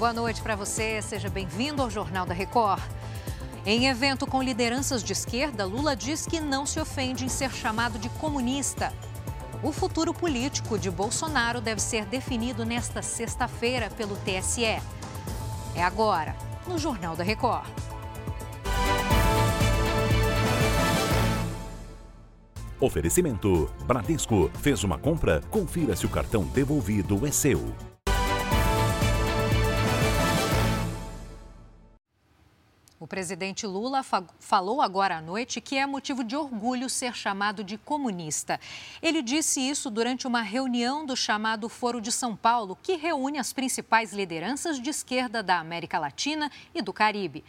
Boa noite para você, seja bem-vindo ao Jornal da Record. Em evento com lideranças de esquerda, Lula diz que não se ofende em ser chamado de comunista. O futuro político de Bolsonaro deve ser definido nesta sexta-feira pelo TSE. É agora, no Jornal da Record. Oferecimento: Bradesco fez uma compra? Confira se o cartão devolvido é seu. O presidente Lula falou agora à noite que é motivo de orgulho ser chamado de comunista. Ele disse isso durante uma reunião do chamado Foro de São Paulo, que reúne as principais lideranças de esquerda da América Latina e do Caribe.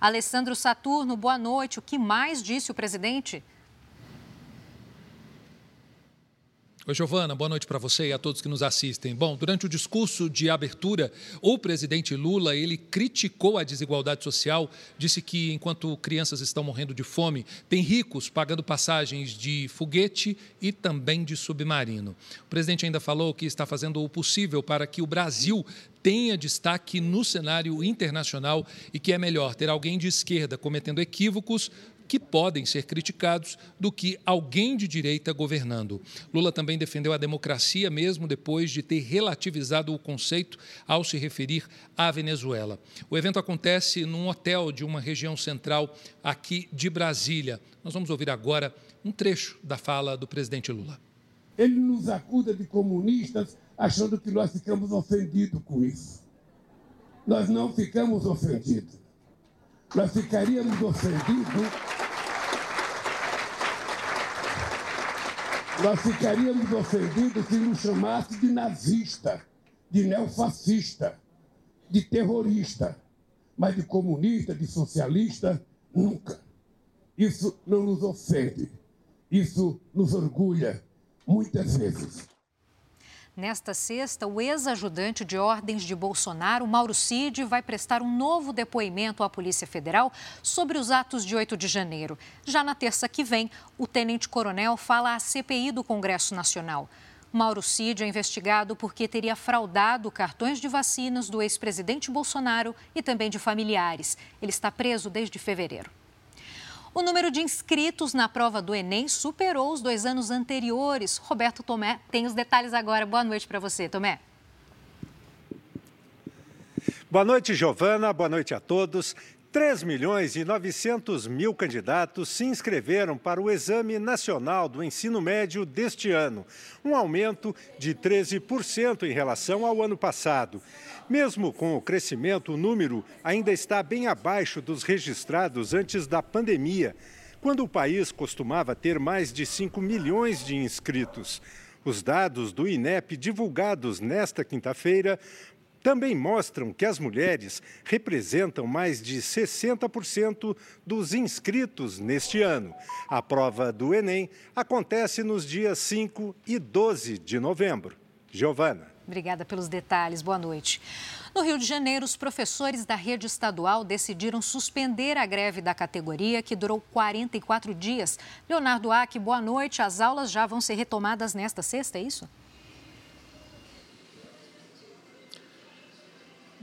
Alessandro Saturno, boa noite. O que mais disse o presidente? Oi, Giovana, boa noite para você e a todos que nos assistem. Bom, durante o discurso de abertura, o presidente Lula, ele criticou a desigualdade social, disse que enquanto crianças estão morrendo de fome, tem ricos pagando passagens de foguete e também de submarino. O presidente ainda falou que está fazendo o possível para que o Brasil tenha destaque no cenário internacional e que é melhor ter alguém de esquerda cometendo equívocos que podem ser criticados do que alguém de direita governando. Lula também defendeu a democracia, mesmo depois de ter relativizado o conceito ao se referir à Venezuela. O evento acontece num hotel de uma região central aqui de Brasília. Nós vamos ouvir agora um trecho da fala do presidente Lula. Ele nos acusa de comunistas, achando que nós ficamos ofendidos com isso. Nós não ficamos ofendidos. Nós ficaríamos ofendidos nós ficaríamos ofendidos se nos chamasse de nazista, de neofascista, de terrorista, mas de comunista, de socialista, nunca. Isso não nos ofende, isso nos orgulha, muitas vezes. Nesta sexta, o ex-ajudante de ordens de Bolsonaro, Mauro Cid, vai prestar um novo depoimento à Polícia Federal sobre os atos de 8 de janeiro. Já na terça que vem, o tenente-coronel fala à CPI do Congresso Nacional. Mauro Cid é investigado porque teria fraudado cartões de vacinas do ex-presidente Bolsonaro e também de familiares. Ele está preso desde fevereiro. O número de inscritos na prova do Enem superou os dois anos anteriores. Roberto Tomé tem os detalhes agora. Boa noite para você, Tomé. Boa noite, Giovana. Boa noite a todos. 3 milhões e 900 mil candidatos se inscreveram para o Exame Nacional do Ensino Médio deste ano, um aumento de 13% em relação ao ano passado. Mesmo com o crescimento, o número ainda está bem abaixo dos registrados antes da pandemia, quando o país costumava ter mais de 5 milhões de inscritos. Os dados do INEP divulgados nesta quinta-feira também mostram que as mulheres representam mais de 60% dos inscritos neste ano. A prova do Enem acontece nos dias 5 e 12 de novembro. Giovana. Obrigada pelos detalhes. Boa noite. No Rio de Janeiro, os professores da rede estadual decidiram suspender a greve da categoria, que durou 44 dias. Leonardo Aque, boa noite. As aulas já vão ser retomadas nesta sexta, é isso?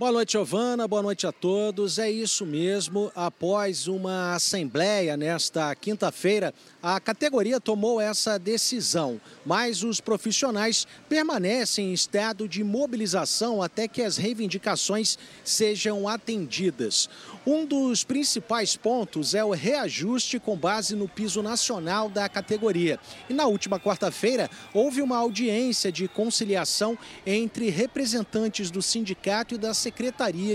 Boa noite, Giovana. Boa noite a todos. É isso mesmo. Após uma assembleia nesta quinta-feira, a categoria tomou essa decisão, mas os profissionais permanecem em estado de mobilização até que as reivindicações sejam atendidas. Um dos principais pontos é o reajuste com base no piso nacional da categoria. E na última quarta-feira, houve uma audiência de conciliação entre representantes do sindicato e da Secretaria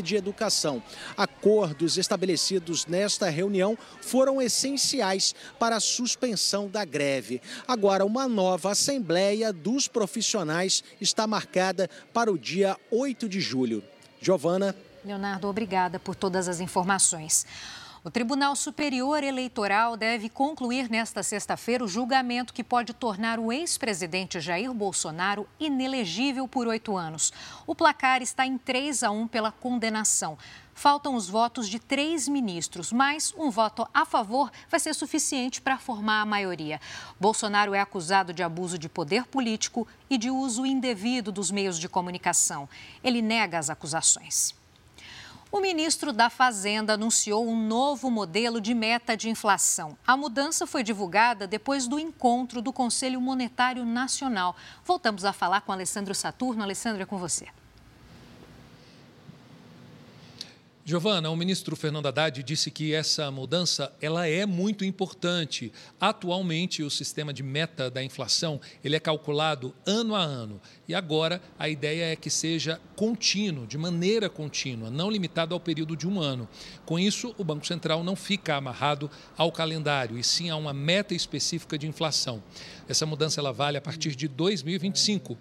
de Educação. Acordos estabelecidos nesta reunião foram essenciais para a suspensão da greve. Agora, uma nova assembleia dos profissionais está marcada para o dia 8 de julho. Giovana. Leonardo, obrigada por todas as informações. O Tribunal Superior Eleitoral deve concluir nesta sexta-feira o julgamento que pode tornar o ex-presidente Jair Bolsonaro inelegível por oito anos. O placar está em 3 a 1 pela condenação. Faltam os votos de três ministros, mas um voto a favor vai ser suficiente para formar a maioria. Bolsonaro é acusado de abuso de poder político e de uso indevido dos meios de comunicação. Ele nega as acusações. O ministro da Fazenda anunciou um novo modelo de meta de inflação. A mudança foi divulgada depois do encontro do Conselho Monetário Nacional. Voltamos a falar com Alessandro Saturno. Alessandro, é com você. Giovana, o ministro Fernando Haddad disse que essa mudança ela é muito importante. Atualmente, o sistema de meta da inflação ele é calculado ano a ano. E agora a ideia é que seja contínuo, de maneira contínua, não limitado ao período de um ano. Com isso, o Banco Central não fica amarrado ao calendário, e sim a uma meta específica de inflação. Essa mudança ela vale a partir de 2025.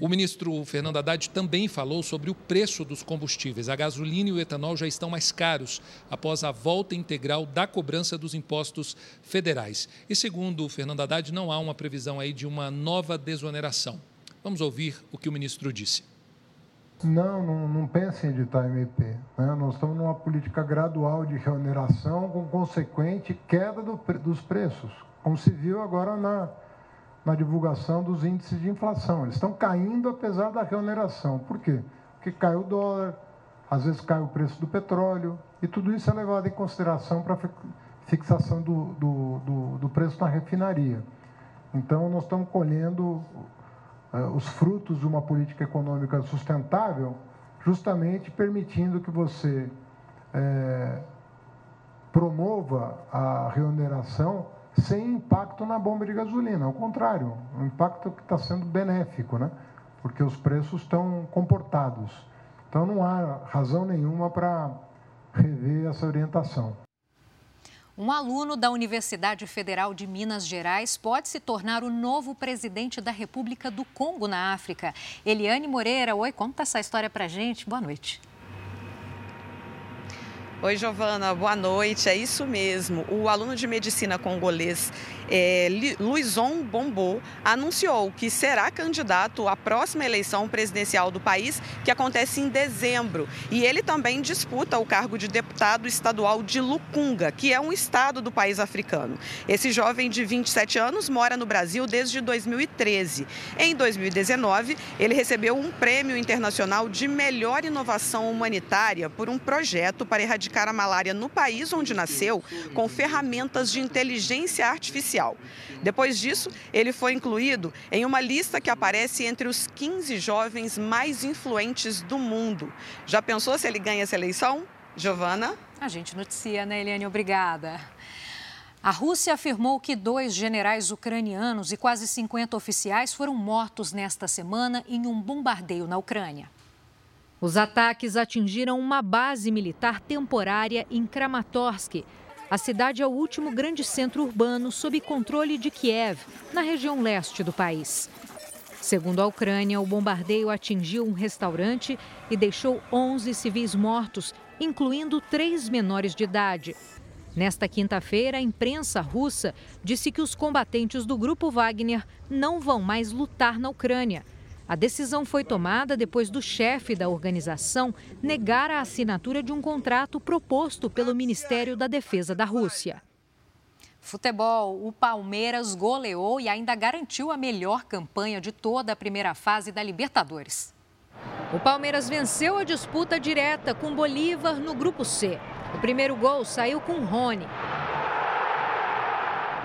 O ministro Fernando Haddad também falou sobre o preço dos combustíveis. A gasolina e o etanol já estão mais caros após a volta integral da cobrança dos impostos federais. E segundo o Fernando Haddad, não há uma previsão aí de uma nova desoneração. Vamos ouvir o que o ministro disse. Não, não, não em editar MP. Né? Nós estamos numa política gradual de reoneração com consequente queda do, dos preços, como se viu agora na, na divulgação dos índices de inflação. Eles estão caindo apesar da reoneração. Por quê? Porque cai o dólar, às vezes cai o preço do petróleo, e tudo isso é levado em consideração para fixação do, do, do, do, preço na refinaria. Então, nós estamos colhendo uh, os frutos de uma política econômica sustentável, justamente permitindo que você uh, promova a reoneração sem impacto na bomba de gasolina. Ao contrário, um impacto que está sendo benéfico, né? porque os preços estão comportados. Então não há razão nenhuma para rever essa orientação. Um aluno da Universidade Federal de Minas Gerais pode se tornar o novo presidente da República do Congo na África. Eliane Moreira, oi, conta essa história para gente. Boa noite. Oi, Giovana, boa noite. É isso mesmo. O aluno de medicina congolês é, Luizon Bombo anunciou que será candidato à próxima eleição presidencial do país, que acontece em dezembro. E ele também disputa o cargo de deputado estadual de Lukunga, que é um estado do país africano. Esse jovem de 27 anos mora no Brasil desde 2013. Em 2019, ele recebeu um prêmio internacional de melhor inovação humanitária por um projeto para erradicar erradicar a malária no país onde nasceu com ferramentas de inteligência artificial. Depois disso, ele foi incluído em uma lista que aparece entre os 15 jovens mais influentes do mundo. Já pensou se ele ganha essa eleição? Giovana? A gente noticia, né, Eliane? Obrigada. A Rússia afirmou que dois generais ucranianos e quase 50 oficiais foram mortos nesta semana em um bombardeio na Ucrânia. Os ataques atingiram uma base militar temporária em Kramatorsk. A cidade é o último grande centro urbano sob controle de Kiev, na região leste do país. Segundo a Ucrânia, o bombardeio atingiu um restaurante e deixou 11 civis mortos, incluindo três menores de idade. Nesta quinta-feira, a imprensa russa disse que os combatentes do grupo Wagner não vão mais lutar na Ucrânia a decisão foi tomada depois do chefe da organização negar a assinatura de um contrato proposto pelo Ministério da Defesa da Rússia. Futebol, o Palmeiras goleou e ainda garantiu a melhor campanha de toda a primeira fase da Libertadores. O Palmeiras venceu a disputa direta com Bolívar no grupo C. O primeiro gol saiu com Rony.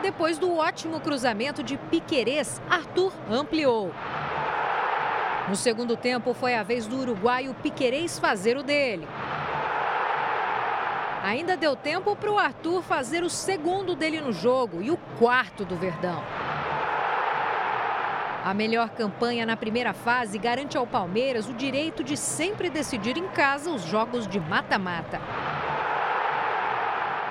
Depois do ótimo cruzamento de Piquerez, Arthur ampliou. No segundo tempo, foi a vez do uruguaio Piquerez fazer o dele. Ainda deu tempo para o Arthur fazer o segundo dele no jogo e o quarto do Verdão. A melhor campanha na primeira fase garante ao Palmeiras o direito de sempre decidir em casa os jogos de mata-mata.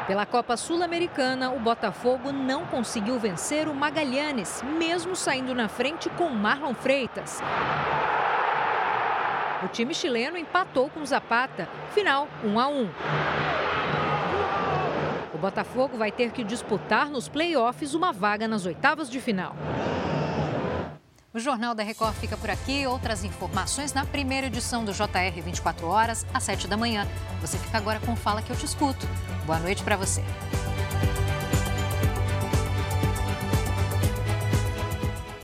Pela Copa Sul-Americana, o Botafogo não conseguiu vencer o Magalhães, mesmo saindo na frente com Marlon Freitas. O time chileno empatou com Zapata, final 1 a 1. O Botafogo vai ter que disputar nos playoffs uma vaga nas oitavas de final. O Jornal da Record fica por aqui. Outras informações na primeira edição do JR 24 horas, às 7 da manhã. Você fica agora com Fala que eu te escuto. Boa noite para você.